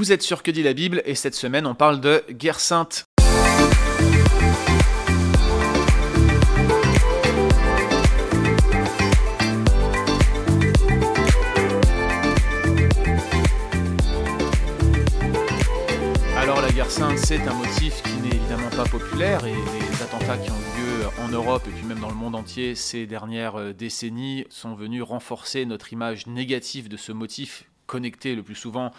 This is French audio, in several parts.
Vous êtes sur Que dit la Bible et cette semaine on parle de guerre sainte. Alors la guerre sainte c'est un motif qui n'est évidemment pas populaire et les attentats qui ont eu lieu en Europe et puis même dans le monde entier ces dernières euh, décennies sont venus renforcer notre image négative de ce motif connecté le plus souvent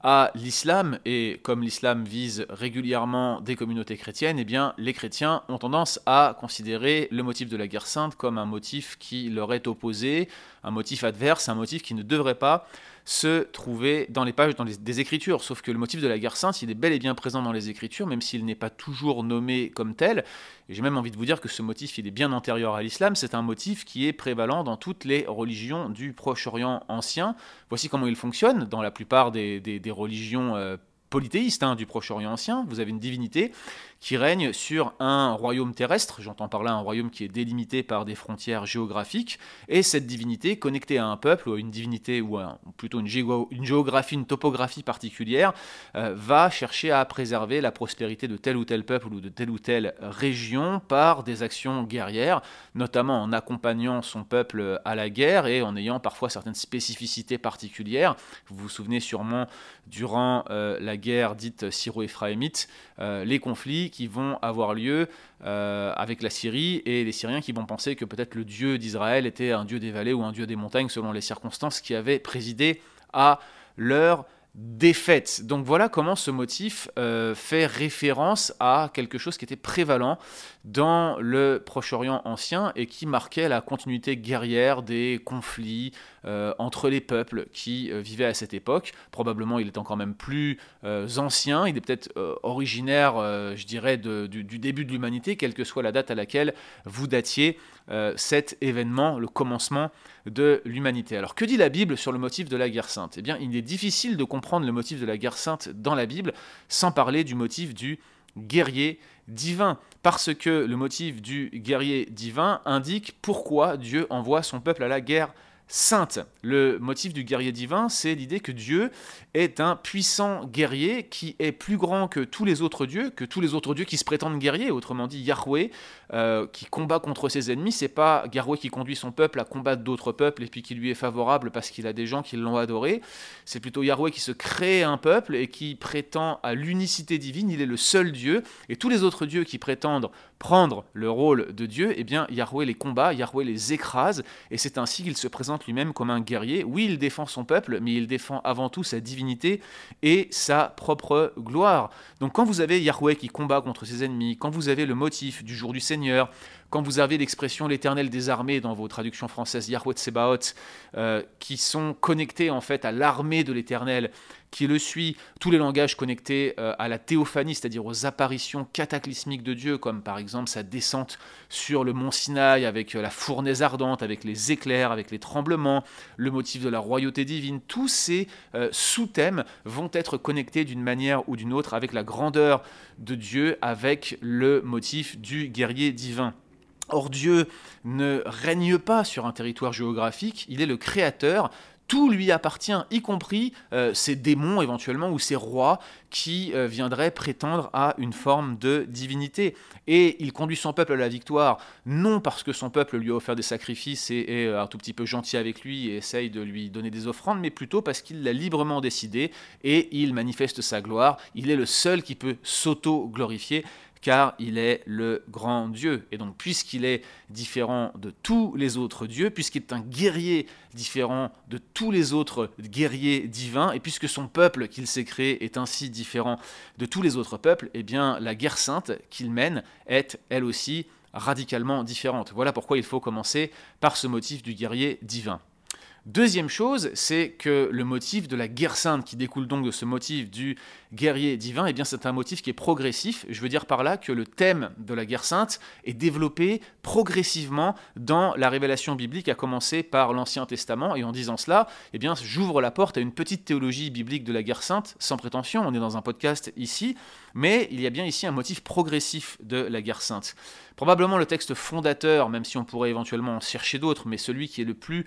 à l'islam, et comme l'islam vise régulièrement des communautés chrétiennes, eh bien, les chrétiens ont tendance à considérer le motif de la guerre sainte comme un motif qui leur est opposé, un motif adverse, un motif qui ne devrait pas se trouver dans les pages dans des Écritures. Sauf que le motif de la guerre sainte, il est bel et bien présent dans les Écritures, même s'il n'est pas toujours nommé comme tel. Et j'ai même envie de vous dire que ce motif, il est bien antérieur à l'islam. C'est un motif qui est prévalent dans toutes les religions du Proche-Orient ancien. Voici comment il fonctionne dans la plupart des, religions euh, polythéiste hein, du Proche-Orient ancien, vous avez une divinité qui règne sur un royaume terrestre, j'entends par là un royaume qui est délimité par des frontières géographiques, et cette divinité connectée à un peuple, ou à une divinité, ou plutôt une, géographie, une topographie particulière, euh, va chercher à préserver la prospérité de tel ou tel peuple ou de telle ou telle région par des actions guerrières, notamment en accompagnant son peuple à la guerre et en ayant parfois certaines spécificités particulières. Vous vous souvenez sûrement durant euh, la guerre dite syro-éphraïmite, euh, les conflits qui vont avoir lieu euh, avec la Syrie et les Syriens qui vont penser que peut-être le Dieu d'Israël était un Dieu des vallées ou un Dieu des montagnes selon les circonstances qui avaient présidé à leur défaite. Donc voilà comment ce motif euh, fait référence à quelque chose qui était prévalent dans le Proche-Orient ancien et qui marquait la continuité guerrière des conflits euh, entre les peuples qui euh, vivaient à cette époque. Probablement il est encore même plus ancien, il est peut-être originaire, je dirais, du, du, début de l'humanité, quelle que soit la date à laquelle vous datiez cet événement, le commencement de l'humanité. Alors que dit la Bible sur le motif de la guerre sainte? Eh bien il est difficile de comprendre le motif de la guerre sainte dans la Bible sans parler du motif du guerrier divin, parce que le motif du guerrier divin indique pourquoi Dieu envoie son peuple à la guerre sainte. Le motif du guerrier divin, c'est l'idée que Dieu est un puissant guerrier qui est plus grand que tous les autres dieux, que tous les autres dieux qui se prétendent guerriers, autrement dit Yahweh, euh, qui combat contre ses ennemis. C'est pas Yahweh qui conduit son peuple à combattre d'autres peuples et puis qui lui est favorable parce qu'il a des gens qui l'ont adoré. C'est plutôt Yahweh qui se crée un peuple et qui prétend à l'unicité divine. Il est le seul Dieu et tous les autres dieux qui prétendent prendre le rôle de Dieu, eh bien Yahweh les combat, Yahweh les écrase et c'est ainsi qu'il se présente lui-même comme un guerrier. Oui, il défend son peuple, mais il défend avant tout sa divinité et sa propre gloire. Donc quand vous avez Yahweh qui combat contre ses ennemis, quand vous avez le motif du jour du Seigneur, Seigneur quand vous avez l'expression l'éternel des armées dans vos traductions françaises, Yahweh Tsebaot, euh, qui sont connectés en fait à l'armée de l'éternel, qui le suit, tous les langages connectés euh, à la théophanie, c'est-à-dire aux apparitions cataclysmiques de Dieu, comme par exemple sa descente sur le mont Sinaï avec euh, la fournaise ardente, avec les éclairs, avec les tremblements, le motif de la royauté divine, tous ces sous-thèmes vont être connectés d'une manière ou d'une autre avec la grandeur de Dieu, avec le motif du guerrier divin. Or Dieu ne règne pas sur un territoire géographique, il est le créateur, tout lui appartient, y compris euh, ces démons éventuellement ou ces rois qui euh, viendraient prétendre à une forme de divinité. Et il conduit son peuple à la victoire, non parce que son peuple lui a offert des sacrifices et est euh, un tout petit peu gentil avec lui et essaye de lui donner des offrandes, mais plutôt parce qu'il l'a librement décidé et il manifeste sa gloire. Il est le seul qui peut s'auto-glorifier car il est le grand Dieu. Et donc, puisqu'il est différent de tous les autres dieux, puisqu'il est un guerrier différent de tous les autres guerriers divins, et puisque son peuple qu'il s'est créé est ainsi différent de tous les autres peuples, eh bien, la guerre sainte qu'il mène est, elle aussi, radicalement différente. Voilà pourquoi il faut commencer par ce motif du guerrier divin. Deuxième chose, c'est que le motif de la guerre sainte, qui découle donc de ce motif du guerrier divin, eh bien c'est un motif qui est progressif. Je veux dire par là que le thème de la guerre sainte est développé progressivement dans la révélation biblique, à commencer par l'Ancien Testament. Et en disant cela, eh bien j'ouvre la porte à une petite théologie biblique de la guerre sainte, sans prétention. On est dans un podcast ici, mais il y a bien ici un motif progressif de la guerre sainte. Probablement le texte fondateur, même si on pourrait éventuellement en chercher d'autres, mais celui qui est le plus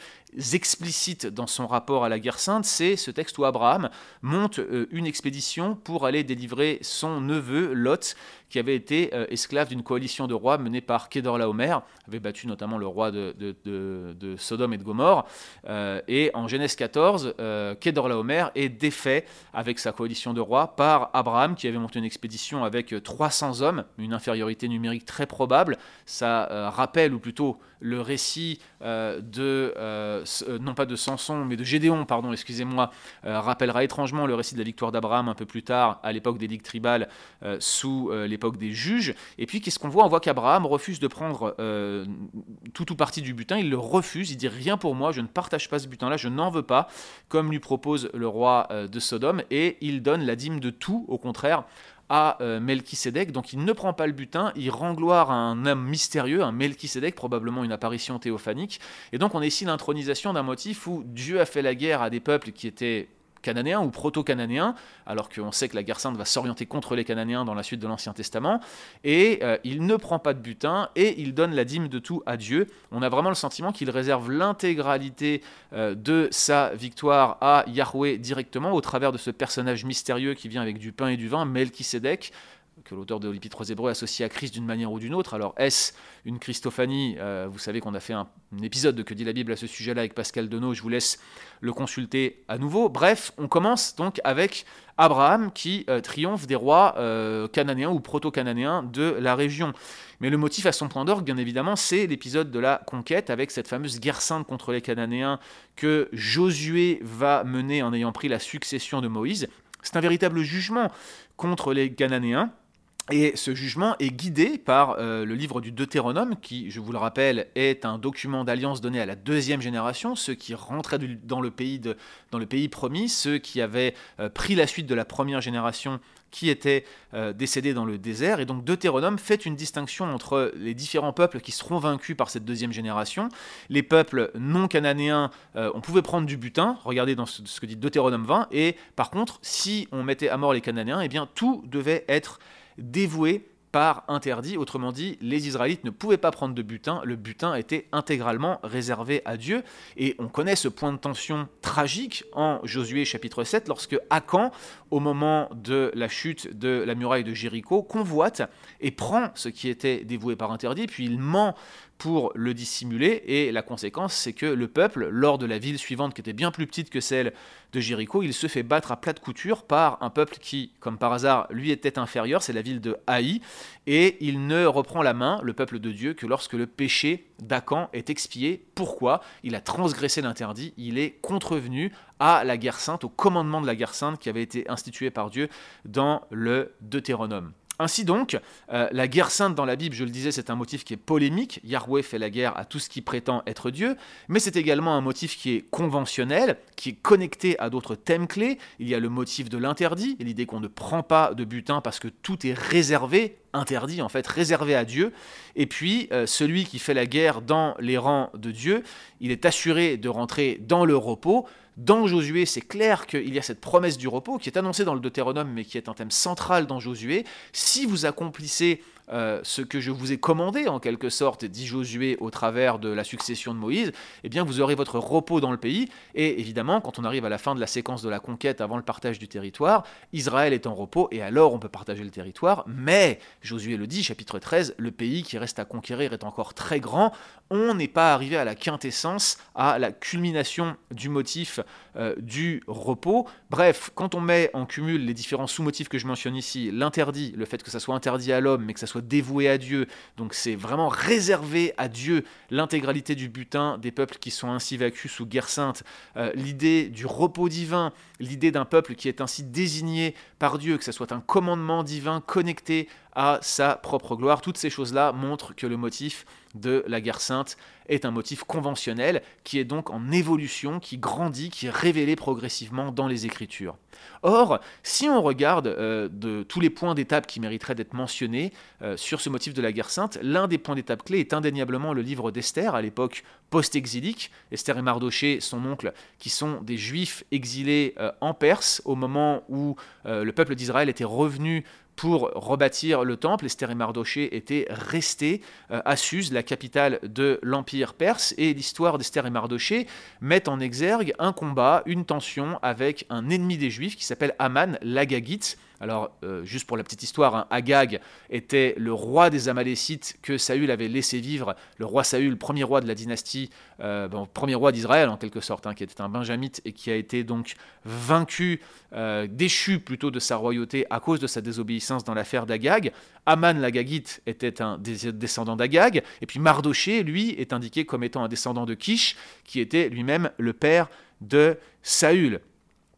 explicite dans son rapport à la guerre sainte, c'est ce texte où Abraham monte euh, une expédition pour aller délivrer son neveu Lot, qui avait été euh, esclave d'une coalition de rois menée par Kedorlaomer, avait battu notamment le roi de, Sodome et de Gomorre. Euh, et en Genèse 14, euh, Kedorlaomer est défait avec sa coalition de rois par Abraham, qui avait monté une expédition avec 300 hommes, une infériorité numérique très probable. Ça rappelle, ou plutôt le récit de, non pas de Samson, mais de Gédéon, pardon, excusez-moi, rappellera étrangement le récit de la victoire d'Abraham un peu plus tard, à l'époque des ligues tribales, sous les des juges. Et puis, qu'est-ce qu'on voit? On voit qu'Abraham refuse de prendre euh, tout ou partie du butin. Il le refuse. Il dit rien pour moi. Je ne partage pas ce butin-là. Je n'en veux pas, comme lui propose le roi euh, de Sodome. Et il donne la dîme de tout, au contraire, à euh, Melchisédek. Donc il ne prend pas le butin, il rend gloire à un homme mystérieux, un Melchisédek, probablement une apparition théophanique. Et donc on est ici l'intronisation d'un motif où Dieu a fait la guerre à des peuples qui étaient cananéens ou proto-cananéens, alors qu'on sait que la guerre sainte va s'orienter contre les Cananéens dans la suite de l'Ancien Testament, et euh, il ne prend pas de butin, et il donne la dîme de tout à Dieu. On a vraiment le sentiment qu'il réserve l'intégralité euh, de sa victoire à Yahweh directement, au travers de ce personnage mystérieux qui vient avec du pain et du vin, Melchisedec, que l'auteur de l'Épître aux Hébreux associe à Christ d'une manière ou d'une autre. Alors, est-ce une Christophanie? Euh, Vous savez qu'on a fait un, épisode de Que dit la Bible à ce sujet-là avec Pascal Denot, je vous laisse le consulter à nouveau. Bref, on commence donc avec Abraham qui euh, triomphe des rois euh, cananéens ou proto-cananéens de la région. Mais le motif à son point d'orgue, bien évidemment, c'est l'épisode de la conquête avec cette fameuse guerre sainte contre les Cananéens que Josué va mener en ayant pris la succession de Moïse. C'est un véritable jugement contre les Cananéens et ce jugement est guidé par euh, le livre du Deutéronome, qui, je vous le rappelle, est un document d'alliance donné à la deuxième génération, ceux qui rentraient dans le pays, promis, ceux qui avaient euh, pris la suite de la première génération qui était euh, décédés dans le désert. Et donc Deutéronome fait une distinction entre les différents peuples qui seront vaincus par cette deuxième génération. Les peuples non cananéens, on pouvait prendre du butin, regardez dans ce, que dit Deutéronome 20, et par contre, si on mettait à mort les Cananéens, eh bien tout devait être dévoué par interdit. Autrement dit, les Israélites ne pouvaient pas prendre de butin. Le butin était intégralement réservé à Dieu. Et on connaît ce point de tension tragique en Josué chapitre 7, lorsque Akan, au moment de la chute de la muraille de Jéricho, convoite et prend ce qui était dévoué par interdit, puis il ment pour le dissimuler. Et la conséquence, c'est que le peuple, lors de la ville suivante, qui était bien plus petite que celle de Jéricho, il se fait battre à plate couture par un peuple qui, comme par hasard, lui était inférieur, c'est la ville de Haï, et il ne reprend la main, le peuple de Dieu, que lorsque le péché d'Acan est expié. Pourquoi? Il a transgressé l'interdit, il est contrevenu à la guerre sainte, au commandement de la guerre sainte qui avait été institué par Dieu dans le Deutéronome. Ainsi donc, euh, la guerre sainte dans la Bible, je le disais, c'est un motif qui est polémique. Yahweh fait la guerre à tout ce qui prétend être Dieu, mais c'est également un motif qui est conventionnel, qui est connecté à d'autres thèmes clés. Il y a le motif de l'interdit, l'idée qu'on ne prend pas de butin parce que tout est réservé, interdit en fait, réservé à Dieu. Et puis, euh, celui qui fait la guerre dans les rangs de Dieu, il est assuré de rentrer dans le repos. Dans Josué, c'est clair qu'il y a cette promesse du repos qui est annoncée dans le Deutéronome, mais qui est un thème central dans Josué. Si vous accomplissez euh, ce que je vous ai commandé en quelque sorte, dit Josué au travers de la succession de Moïse, eh bien vous aurez votre repos dans le pays. Et évidemment, quand on arrive à la fin de la séquence de la conquête avant le partage du territoire, Israël est en repos et alors on peut partager le territoire. Mais, Josué le dit, chapitre 13, le pays qui reste à conquérir est encore très grand. On n'est pas arrivé à la quintessence, à la culmination du motif euh, du repos. Bref, quand on met en cumul les différents sous-motifs que je mentionne ici, l'interdit, le fait que ça soit interdit à l'homme, mais que ça soit dévoué à Dieu. Donc c'est vraiment réservé à Dieu l'intégralité du butin des peuples qui sont ainsi vaincus sous guerre sainte. Euh, l'idée du repos divin, l'idée d'un peuple qui est ainsi désigné par Dieu, que ce soit un commandement divin connecté à sa propre gloire. Toutes ces choses-là montrent que le motif de la guerre sainte est un motif conventionnel qui est donc en évolution, qui grandit, qui est révélé progressivement dans les Écritures. Or, si on regarde euh, de tous les points d'étape qui mériteraient d'être mentionnés euh, sur ce motif de la guerre sainte, l'un des points d'étape clés est indéniablement le livre d'Esther, à l'époque post-exilique. Esther et Mardoché, son oncle, qui sont des juifs exilés euh, en Perse au moment où le peuple d'Israël était revenu pour rebâtir le temple. Esther et Mardoché étaient restés euh, à Suse, la capitale de l'Empire perse, et l'histoire d'Esther et Mardoché met en exergue un combat, une tension avec un ennemi des Juifs qui s'appelle Aman l'Agagite. Alors, euh, juste pour la petite histoire, hein, Agag était le roi des Amalécites que Saül avait laissé vivre, le roi Saül, premier roi de la dynastie, euh, premier roi d'Israël en quelque sorte, hein, qui était un benjamite et qui a été donc vaincu, euh, déchu plutôt de sa royauté à cause de sa désobéissance dans l'affaire d'Agag. Aman l'Agagite était un descendant d'Agag, et puis Mardoché, lui, est indiqué comme étant un descendant de Kish, qui était lui-même le père de Saül.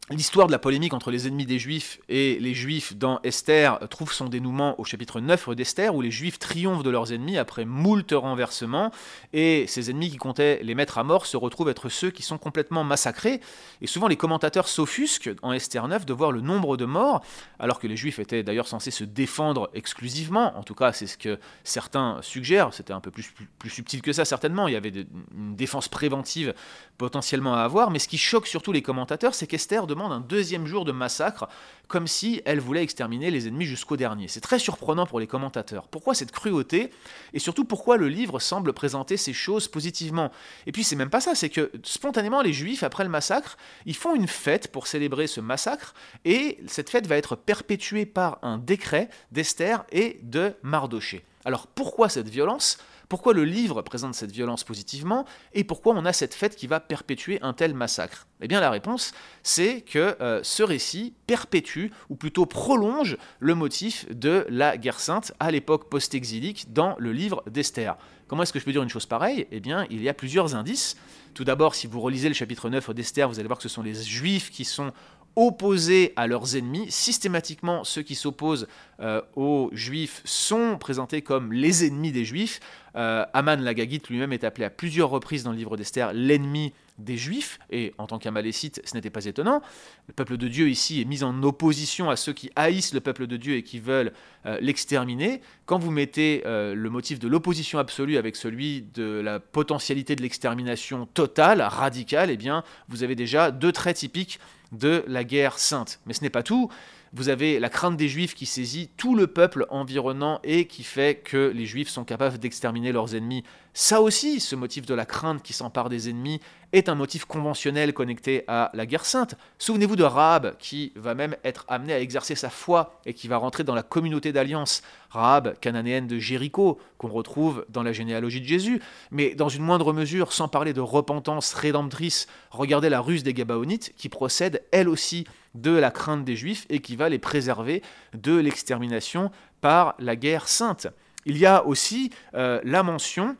L'histoire de la polémique entre les ennemis des Juifs et les Juifs dans Esther trouve son dénouement au chapitre 9 d'Esther, où les Juifs triomphent de leurs ennemis après moult renversements, et ces ennemis qui comptaient les mettre à mort se retrouvent être ceux qui sont complètement massacrés. Et souvent les commentateurs s'offusquent en Esther 9 de voir le nombre de morts, alors que les Juifs étaient d'ailleurs censés se défendre exclusivement, en tout cas c'est ce que certains suggèrent, c'était un peu plus, plus, subtil que ça certainement, il y avait une défense préventive potentiellement à avoir, mais ce qui choque surtout les commentateurs, c'est qu'Esther demande un deuxième jour de massacre, comme si elle voulait exterminer les ennemis jusqu'au dernier. C'est très surprenant pour les commentateurs. Pourquoi cette cruauté? Et surtout, pourquoi le livre semble présenter ces choses positivement? Et puis, c'est même pas ça, c'est que spontanément, les Juifs, après le massacre, ils font une fête pour célébrer ce massacre, et cette fête va être perpétuée par un décret d'Esther et de Mardoché. Alors, pourquoi cette violence? Pourquoi le livre présente cette violence positivement et pourquoi on a cette fête qui va perpétuer un tel massacre Eh bien la réponse, c'est que euh, ce récit perpétue, ou plutôt prolonge, le motif de la guerre sainte à l'époque post-exilique dans le livre d'Esther. Comment est-ce que je peux dire une chose pareille? Eh bien, il y a plusieurs indices. Tout d'abord, si vous relisez le chapitre 9 d'Esther, vous allez voir que ce sont les Juifs qui sont opposés à leurs ennemis. Systématiquement, ceux qui s'opposent euh, aux Juifs sont présentés comme les ennemis des Juifs. Euh, Aman l'Agagite lui-même est appelé à plusieurs reprises dans le livre d'Esther l'ennemi des Juifs, et en tant qu'Amalécite, ce n'était pas étonnant. Le peuple de Dieu ici est mis en opposition à ceux qui haïssent le peuple de Dieu et qui veulent euh, l'exterminer. Quand vous mettez euh, le motif de l'opposition absolue avec celui de la potentialité de l'extermination totale, radicale, eh bien, vous avez déjà deux traits typiques de la guerre sainte. Mais ce n'est pas tout. Vous avez la crainte des Juifs qui saisit tout le peuple environnant et qui fait que les Juifs sont capables d'exterminer leurs ennemis. Ça aussi, ce motif de la crainte qui s'empare des ennemis, est un motif conventionnel connecté à la guerre sainte. Souvenez-vous de Rahab, qui va même être amené à exercer sa foi et qui va rentrer dans la communauté d'alliance. Rahab, cananéenne de Jéricho, qu'on retrouve dans la généalogie de Jésus. Mais dans une moindre mesure, sans parler de repentance rédemptrice, regardez la ruse des Gabaonites, qui procède elle aussi de la crainte des Juifs et qui va les préserver de l'extermination par la guerre sainte. Il y a aussi euh, la mention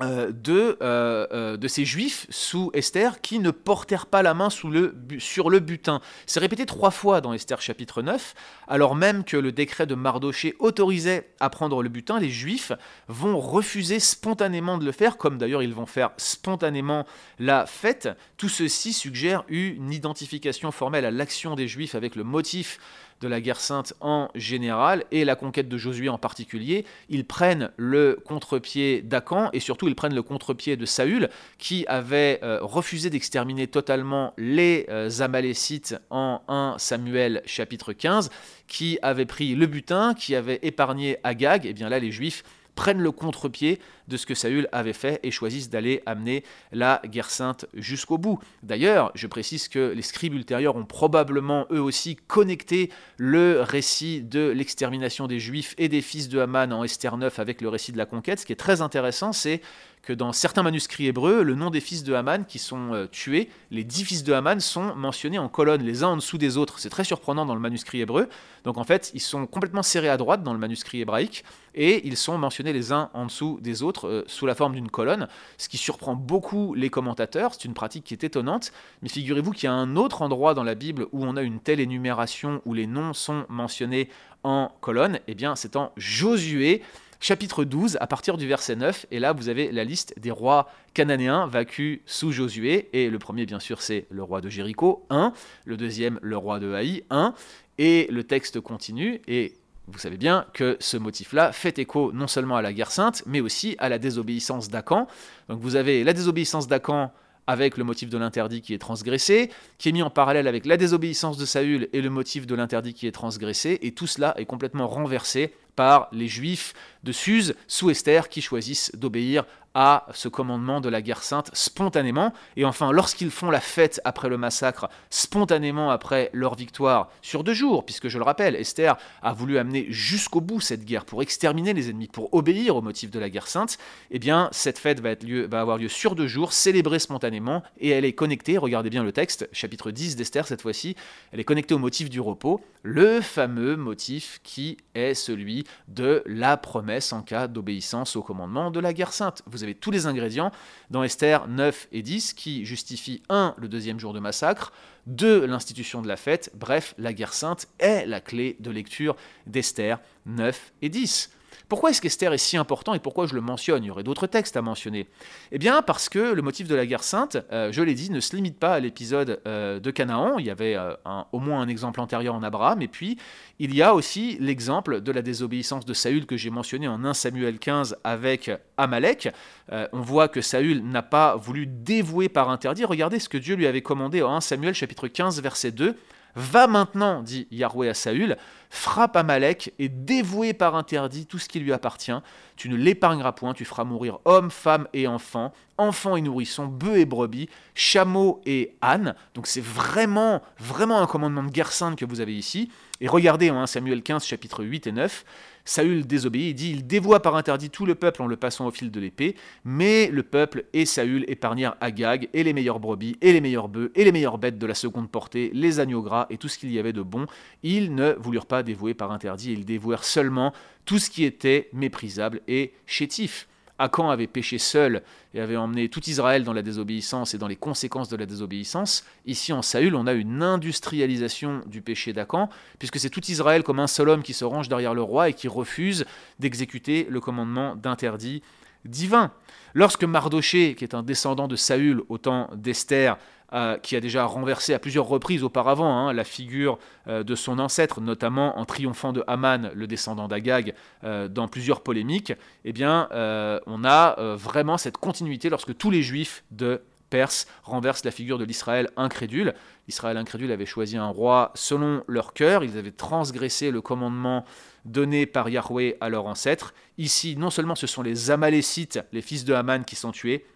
de, euh, euh, de ces juifs sous Esther qui ne portèrent pas la main sur le butin. C'est répété trois fois dans Esther chapitre 9, alors même que le décret de Mardoché autorisait à prendre le butin, les juifs vont refuser spontanément de le faire, comme d'ailleurs ils vont faire spontanément la fête. Tout ceci suggère une identification formelle à l'action des juifs avec le motif de la guerre sainte en général et la conquête de Josué en particulier, ils prennent le contre-pied d'Acan et surtout ils prennent le contre-pied de Saül qui avait euh, refusé d'exterminer totalement les euh, Amalécites en 1 Samuel chapitre 15, qui avait pris le butin, qui avait épargné Agag, et bien là les Juifs prennent le contre-pied de ce que Saül avait fait et choisissent d'aller amener la guerre sainte jusqu'au bout. D'ailleurs, je précise que les scribes ultérieurs ont probablement eux aussi connecté le récit de l'extermination des Juifs et des fils de Haman en Esther 9 avec le récit de la conquête. Ce qui est très intéressant, c'est que dans certains manuscrits hébreux, le nom des fils de Haman qui sont euh, tués, les dix fils de Haman sont mentionnés en colonnes, les uns en dessous des autres. C'est très surprenant dans le manuscrit hébreu. Donc en fait, ils sont complètement serrés à droite dans le manuscrit hébraïque et ils sont mentionnés les uns en dessous des autres euh, sous la forme d'une colonne, ce qui surprend beaucoup les commentateurs. C'est une pratique qui est étonnante. Mais figurez-vous qu'il y a un autre endroit dans la Bible où on a une telle énumération où les noms sont mentionnés en colonne. Eh bien, c'est en Josué chapitre 12, à partir du verset 9. Et là, vous avez la liste des rois cananéens vaincus sous Josué. Et le premier, bien sûr, c'est le roi de Jéricho, 1. Le deuxième, le roi de Haï, 1. Et le texte continue. Et vous savez bien que ce motif-là fait écho non seulement à la guerre sainte, mais aussi à la désobéissance d'Acan. Donc vous avez la désobéissance d'Acan avec le motif de l'interdit qui est transgressé, qui est mis en parallèle avec la désobéissance de Saül et le motif de l'interdit qui est transgressé, et tout cela est complètement renversé par les Juifs de Suse sous Esther qui choisissent d'obéir à ce commandement de la guerre sainte spontanément. Et enfin, lorsqu'ils font la fête après le massacre, spontanément après leur victoire sur deux jours, puisque je le rappelle, Esther a voulu amener jusqu'au bout cette guerre pour exterminer les ennemis, pour obéir au motif de la guerre sainte, eh bien cette fête va, être lieu, va avoir lieu sur deux jours, célébrée spontanément, et elle est connectée, regardez bien le texte, chapitre 10 d'Esther cette fois-ci, elle est connectée au motif du repos, le fameux motif qui est celui de la promesse en cas d'obéissance au commandement de la guerre sainte. Vous avez tous les ingrédients dans Esther 9 et 10 qui justifient 1. le deuxième jour de massacre, 2. l'institution de la fête, bref, la guerre sainte est la clé de lecture d'Esther 9 et 10. Pourquoi est-ce qu'Esther est si important et pourquoi je le mentionne? Il y aurait d'autres textes à mentionner. Eh bien, parce que le motif de la guerre sainte, euh, je l'ai dit, ne se limite pas à l'épisode euh, de Canaan. Il y avait euh, au moins un exemple antérieur en Abraham. Et puis, il y a aussi l'exemple de la désobéissance de Saül que j'ai mentionné en 1 Samuel 15 avec Amalek. on voit que Saül n'a pas voulu dévouer par interdit. Regardez ce que Dieu lui avait commandé en 1 Samuel chapitre 15 verset 2. Va maintenant, dit Yahweh à Saül, frappe Amalek et dévoué par interdit tout ce qui lui appartient. Tu ne l'épargneras point, tu feras mourir hommes, femmes et enfants, enfants et nourrissons, bœufs et brebis, chameaux et ânes. Donc c'est vraiment, vraiment un commandement de guerre sainte que vous avez ici. Et regardez en 1 Samuel 15, chapitre 8 et 9, Saül désobéit, il dit Il dévoie par interdit tout le peuple en le passant au fil de l'épée, mais le peuple et Saül épargnèrent Agag et les meilleures brebis et les meilleurs bœufs et les meilleures bêtes de la seconde portée, les agneaux gras et tout ce qu'il y avait de bon. Ils ne voulurent pas dévouer par interdit, ils dévouèrent seulement tout ce qui était méprisable et chétif. Akan avait péché seul et avait emmené tout Israël dans la désobéissance et dans les conséquences de la désobéissance. Ici en Saül, on a une industrialisation du péché d'Akan, puisque c'est tout Israël comme un seul homme qui se range derrière le roi et qui refuse d'exécuter le commandement d'interdit divin. Lorsque Mardoché, qui est un descendant de Saül au temps d'Esther, euh, qui a déjà renversé à plusieurs reprises auparavant hein, la figure euh, de son ancêtre, notamment en triomphant de Haman, le descendant d'Agag, euh, dans plusieurs polémiques, eh bien, on a vraiment cette continuité lorsque tous les juifs de Perse renversent la figure de l'Israël incrédule. L'Israël incrédule avait choisi un roi selon leur cœur, ils avaient transgressé le commandement donné par Yahweh à leur ancêtre. Ici, non seulement ce sont les Amalécites, les fils de Haman, qui sont tués,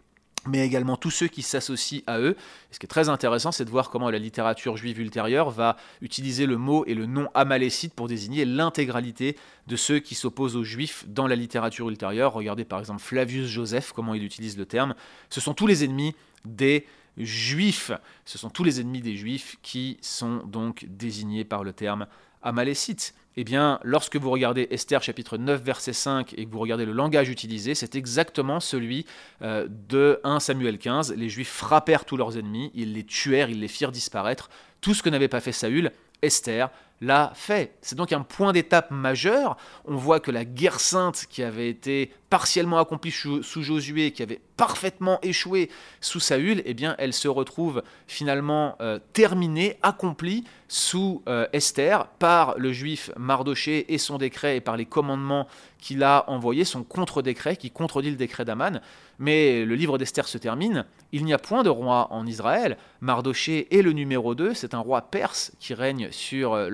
mais également tous ceux qui s'associent à eux. ce qui est très intéressant, c'est de voir comment la littérature juive ultérieure va utiliser le mot et le nom amalécite pour désigner l'intégralité de ceux qui s'opposent aux juifs dans la littérature ultérieure. Regardez par exemple Flavius Joseph, comment il utilise le terme. Ce sont tous les ennemis des juifs. Ce sont tous les ennemis des juifs qui sont donc désignés par le terme amalécite eh bien, lorsque vous regardez Esther chapitre 9 verset 5 et que vous regardez le langage utilisé, c'est exactement celui euh, de 1 Samuel 15. Les Juifs frappèrent tous leurs ennemis, ils les tuèrent, ils les firent disparaître. Tout ce que n'avait pas fait Saül, Esther l'a fait. C'est donc un point d'étape majeur. On voit que la guerre sainte qui avait été partiellement accomplie sous, Josué, qui avait parfaitement échoué sous Saül, eh bien, elle se retrouve finalement euh, terminée, accomplie sous euh, Esther par le juif Mardoché et son décret et par les commandements qu'il a envoyés, son contre-décret qui contredit le décret d'Aman. Mais le livre d'Esther se termine, il n'y a point de roi en Israël, Mardoché est le numéro 2, c'est un roi perse qui règne sur euh,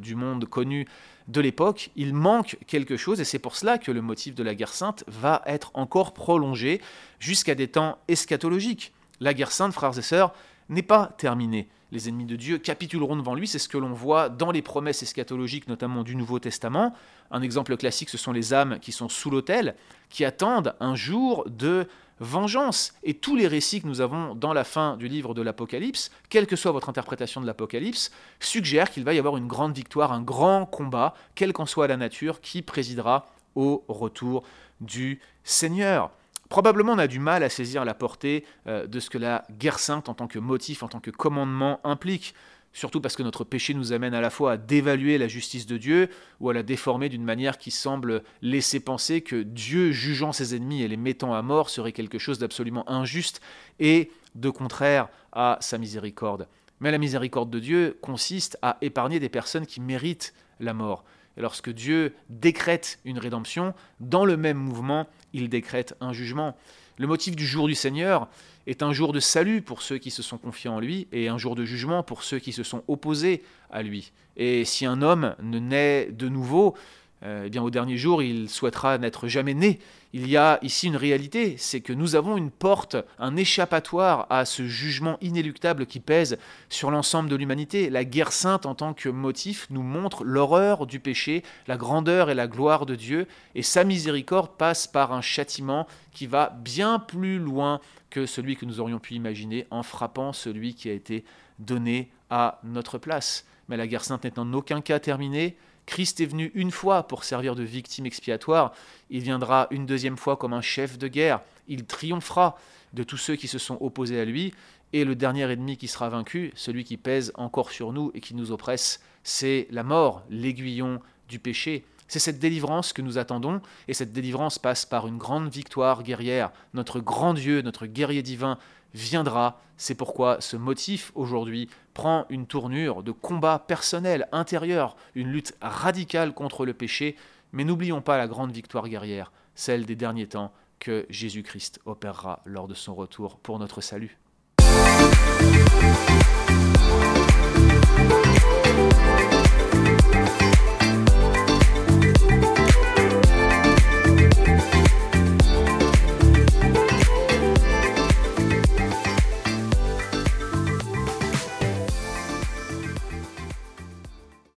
du monde connu de l'époque, il manque quelque chose et c'est pour cela que le motif de la guerre sainte va être encore prolongé jusqu'à des temps eschatologiques. La guerre sainte, frères et sœurs, n'est pas terminée. Les ennemis de Dieu capituleront devant lui, c'est ce que l'on voit dans les promesses eschatologiques, notamment du Nouveau Testament. Un exemple classique, ce sont les âmes qui sont sous l'autel, qui attendent un jour de vengeance. Et tous les récits que nous avons dans la fin du livre de l'Apocalypse, quelle que soit votre interprétation de l'Apocalypse, suggèrent qu'il va y avoir une grande victoire, un grand combat, quelle qu'en soit la nature, qui présidera au retour du Seigneur. Probablement on a du mal à saisir la portée euh, de ce que la guerre sainte en tant que motif, en tant que commandement implique surtout parce que notre péché nous amène à la fois à dévaluer la justice de Dieu ou à la déformer d'une manière qui semble laisser penser que Dieu, jugeant ses ennemis et les mettant à mort, serait quelque chose d'absolument injuste et de contraire à sa miséricorde. Mais la miséricorde de Dieu consiste à épargner des personnes qui méritent la mort. Et lorsque Dieu décrète une rédemption, dans le même mouvement, il décrète un jugement. Le motif du jour du Seigneur est un jour de salut pour ceux qui se sont confiés en lui et un jour de jugement pour ceux qui se sont opposés à lui. Et si un homme ne naît de nouveau, eh bien, au dernier jour, il souhaitera n'être jamais né. Il y a ici une réalité, c'est que nous avons une porte, un échappatoire à ce jugement inéluctable qui pèse sur l'ensemble de l'humanité. La guerre sainte en tant que motif nous montre l'horreur du péché, la grandeur et la gloire de Dieu, et sa miséricorde passe par un châtiment qui va bien plus loin que celui que nous aurions pu imaginer en frappant celui qui a été donné à notre place. Mais la guerre sainte n'est en aucun cas terminée. Christ est venu une fois pour servir de victime expiatoire, il viendra une deuxième fois comme un chef de guerre, il triomphera de tous ceux qui se sont opposés à lui, et le dernier ennemi qui sera vaincu, celui qui pèse encore sur nous et qui nous oppresse, c'est la mort, l'aiguillon du péché. C'est cette délivrance que nous attendons, et cette délivrance passe par une grande victoire guerrière. Notre grand Dieu, notre guerrier divin, viendra. C'est pourquoi ce motif aujourd'hui prend une tournure de combat personnel, intérieur, une lutte radicale contre le péché, mais n'oublions pas la grande victoire guerrière, celle des derniers temps que Jésus-Christ opérera lors de son retour pour notre salut.